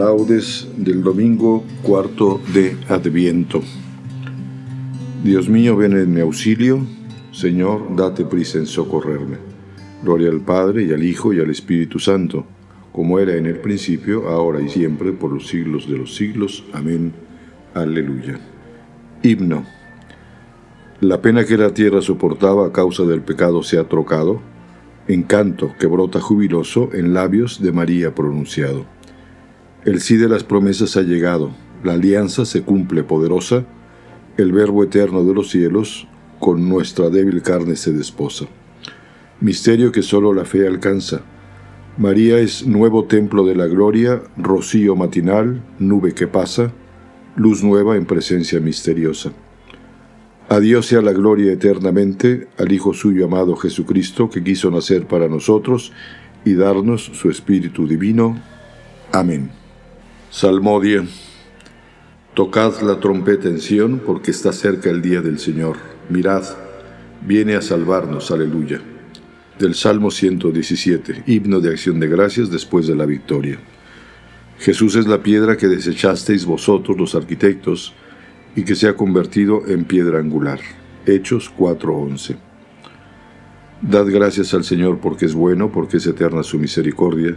Laudes del domingo cuarto de Adviento. Dios mío, ven en mi auxilio, Señor, date prisa en socorrerme. Gloria al Padre y al Hijo y al Espíritu Santo, como era en el principio, ahora y siempre, por los siglos de los siglos. Amén. Aleluya. Himno. La pena que la tierra soportaba a causa del pecado se ha trocado en canto que brota jubiloso en labios de María pronunciado. El sí de las promesas ha llegado, la alianza se cumple poderosa, el Verbo eterno de los cielos con nuestra débil carne se desposa. Misterio que solo la fe alcanza. María es nuevo templo de la gloria, rocío matinal, nube que pasa, luz nueva en presencia misteriosa. A Dios sea la gloria eternamente, al Hijo suyo amado Jesucristo, que quiso nacer para nosotros y darnos su Espíritu Divino. Amén. Salmodia. Tocad la trompeta en Sión, porque está cerca el día del Señor. Mirad, viene a salvarnos. Aleluya. Del Salmo 117, himno de acción de gracias después de la victoria. Jesús es la piedra que desechasteis vosotros los arquitectos y que se ha convertido en piedra angular. Hechos 4:11. Dad gracias al Señor porque es bueno, porque es eterna su misericordia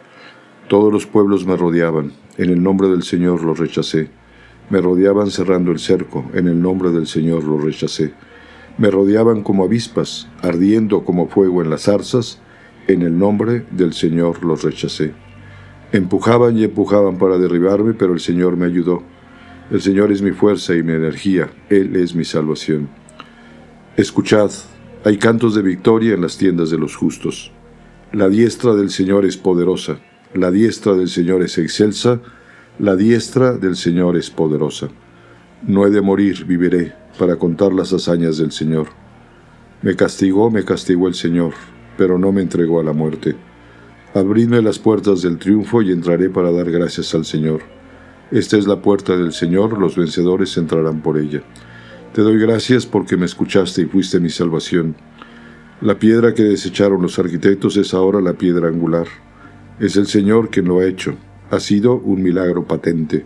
Todos los pueblos me rodeaban, en el nombre del Señor los rechacé. Me rodeaban cerrando el cerco, en el nombre del Señor los rechacé. Me rodeaban como avispas, ardiendo como fuego en las zarzas, en el nombre del Señor los rechacé. Empujaban y empujaban para derribarme, pero el Señor me ayudó. El Señor es mi fuerza y mi energía, Él es mi salvación. Escuchad, hay cantos de victoria en las tiendas de los justos. La diestra del Señor es poderosa la diestra del Señor es excelsa, la diestra del Señor es poderosa. No he de morir, viviré, para contar las hazañas del Señor. Me castigó, me castigó el Señor, pero no me entregó a la muerte. Abridme las puertas del triunfo y entraré para dar gracias al Señor. Esta es la puerta del Señor, los vencedores entrarán por ella. Te doy gracias porque me escuchaste y fuiste mi salvación. La piedra que desecharon los arquitectos es ahora la piedra angular. Es el Señor quien lo ha hecho. Ha sido un milagro patente.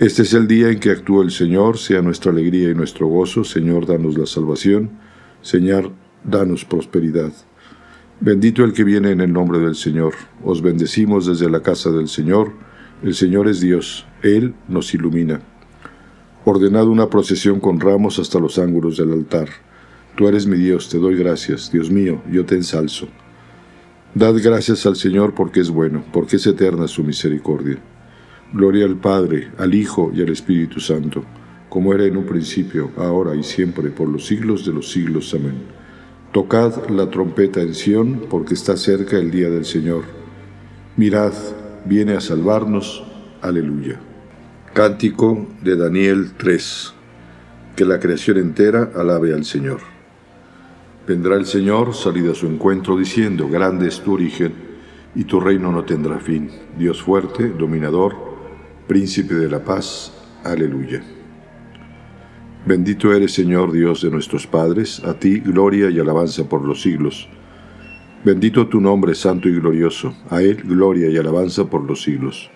Este es el día en que actúa el Señor, sea nuestra alegría y nuestro gozo. Señor, danos la salvación. Señor, danos prosperidad. Bendito el que viene en el nombre del Señor. Os bendecimos desde la casa del Señor. El Señor es Dios. Él nos ilumina. Ordenado una procesión con ramos hasta los ángulos del altar. Tú eres mi Dios, te doy gracias. Dios mío, yo te ensalzo. Dad gracias al Señor porque es bueno, porque es eterna su misericordia. Gloria al Padre, al Hijo y al Espíritu Santo, como era en un principio, ahora y siempre, por los siglos de los siglos. Amén. Tocad la trompeta en Sión, porque está cerca el día del Señor. Mirad, viene a salvarnos. Aleluya. Cántico de Daniel 3. Que la creación entera alabe al Señor. Vendrá el Señor, salida a su encuentro, diciendo, Grande es tu origen, y tu reino no tendrá fin. Dios fuerte, dominador, Príncipe de la paz. Aleluya. Bendito eres, Señor Dios de nuestros padres, a ti gloria y alabanza por los siglos. Bendito tu nombre santo y glorioso, a Él gloria y alabanza por los siglos.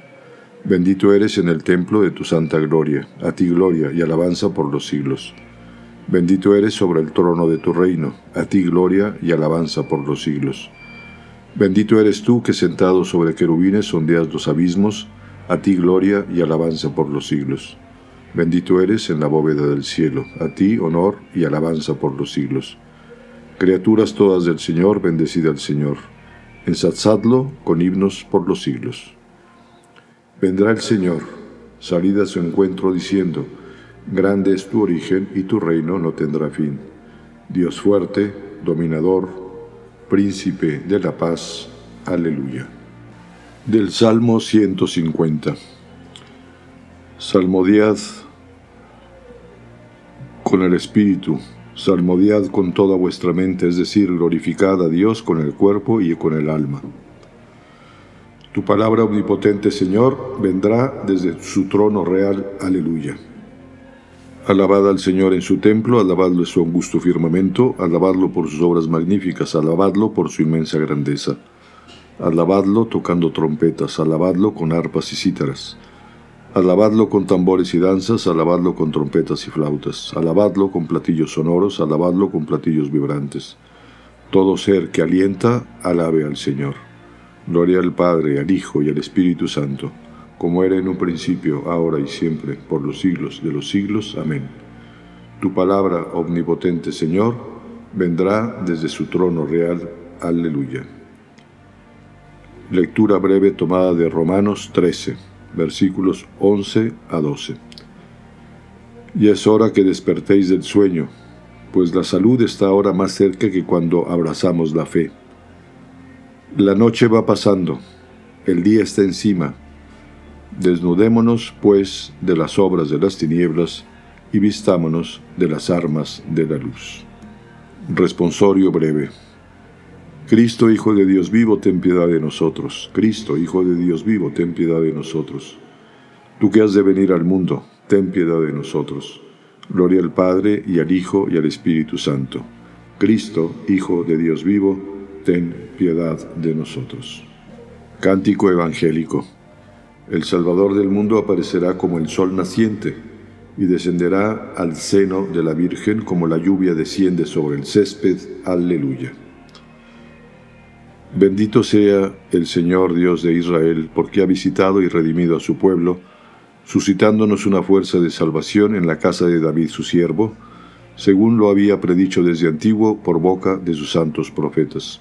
Bendito eres en el templo de tu santa gloria, a ti gloria y alabanza por los siglos. Bendito eres sobre el trono de tu reino, a ti gloria y alabanza por los siglos. Bendito eres tú que sentado sobre querubines sondeas los abismos, a ti gloria y alabanza por los siglos. Bendito eres en la bóveda del cielo, a ti honor y alabanza por los siglos. Criaturas todas del Señor, bendecida al Señor. Ensalzadlo con himnos por los siglos. Vendrá el Señor, salida a su encuentro diciendo, Grande es tu origen y tu reino no tendrá fin. Dios fuerte, dominador, príncipe de la paz. Aleluya. Del Salmo 150. Salmodiad con el Espíritu, salmodiad con toda vuestra mente, es decir, glorificad a Dios con el cuerpo y con el alma. Tu palabra omnipotente, Señor, vendrá desde su trono real. Aleluya. Alabad al Señor en su templo, alabadlo en su angusto firmamento, alabadlo por sus obras magníficas, alabadlo por su inmensa grandeza. Alabadlo tocando trompetas, alabadlo con arpas y cítaras. Alabadlo con tambores y danzas, alabadlo con trompetas y flautas, alabadlo con platillos sonoros, alabadlo con platillos vibrantes. Todo ser que alienta, alabe al Señor. Gloria al Padre, al Hijo y al Espíritu Santo, como era en un principio, ahora y siempre, por los siglos de los siglos. Amén. Tu palabra, omnipotente Señor, vendrá desde su trono real. Aleluya. Lectura breve tomada de Romanos 13, versículos 11 a 12. Y es hora que despertéis del sueño, pues la salud está ahora más cerca que cuando abrazamos la fe. La noche va pasando, el día está encima. Desnudémonos, pues, de las obras de las tinieblas y vistámonos de las armas de la luz. Responsorio breve. Cristo, Hijo de Dios vivo, ten piedad de nosotros. Cristo, Hijo de Dios vivo, ten piedad de nosotros. Tú que has de venir al mundo, ten piedad de nosotros. Gloria al Padre y al Hijo y al Espíritu Santo. Cristo, Hijo de Dios vivo, ten piedad de nosotros. Cántico Evangélico. El Salvador del mundo aparecerá como el sol naciente y descenderá al seno de la Virgen como la lluvia desciende sobre el césped. Aleluya. Bendito sea el Señor Dios de Israel, porque ha visitado y redimido a su pueblo, suscitándonos una fuerza de salvación en la casa de David su siervo, según lo había predicho desde antiguo por boca de sus santos profetas.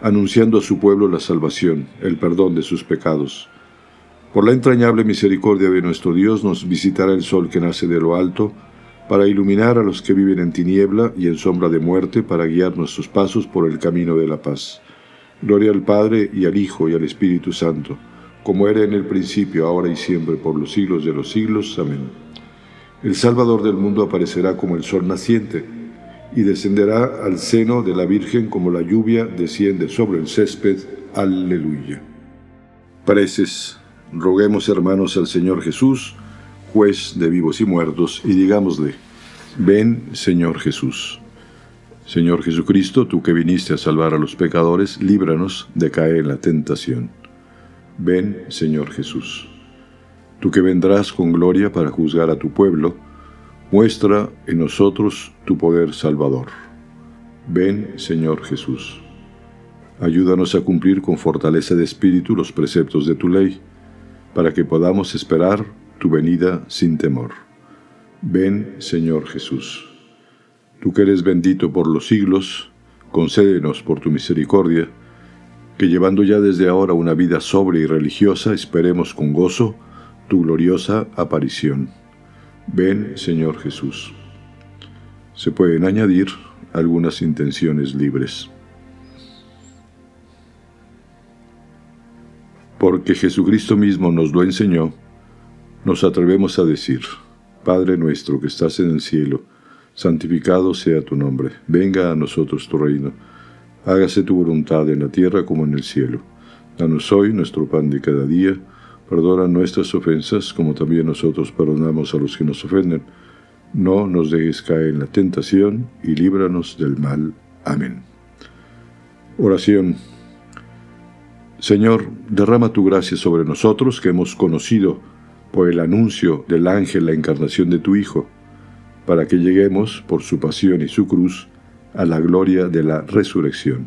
anunciando a su pueblo la salvación, el perdón de sus pecados. Por la entrañable misericordia de nuestro Dios nos visitará el sol que nace de lo alto, para iluminar a los que viven en tiniebla y en sombra de muerte, para guiar nuestros pasos por el camino de la paz. Gloria al Padre y al Hijo y al Espíritu Santo, como era en el principio, ahora y siempre, por los siglos de los siglos. Amén. El Salvador del mundo aparecerá como el sol naciente, y descenderá al seno de la Virgen como la lluvia desciende sobre el césped. Aleluya. Preces. Roguemos, hermanos, al Señor Jesús, juez de vivos y muertos, y digámosle, ven Señor Jesús. Señor Jesucristo, tú que viniste a salvar a los pecadores, líbranos de caer en la tentación. Ven Señor Jesús. Tú que vendrás con gloria para juzgar a tu pueblo, muestra en nosotros tu poder salvador. Ven, Señor Jesús. Ayúdanos a cumplir con fortaleza de espíritu los preceptos de tu ley, para que podamos esperar tu venida sin temor. Ven, Señor Jesús. Tú que eres bendito por los siglos, concédenos por tu misericordia, que llevando ya desde ahora una vida sobria y religiosa, esperemos con gozo tu gloriosa aparición. Ven, Señor Jesús. Se pueden añadir algunas intenciones libres. Porque Jesucristo mismo nos lo enseñó, nos atrevemos a decir, Padre nuestro que estás en el cielo, santificado sea tu nombre, venga a nosotros tu reino, hágase tu voluntad en la tierra como en el cielo. Danos hoy nuestro pan de cada día, perdona nuestras ofensas como también nosotros perdonamos a los que nos ofenden. No nos dejes caer en la tentación y líbranos del mal. Amén. Oración. Señor, derrama tu gracia sobre nosotros que hemos conocido por el anuncio del ángel la encarnación de tu Hijo para que lleguemos, por su pasión y su cruz, a la gloria de la resurrección.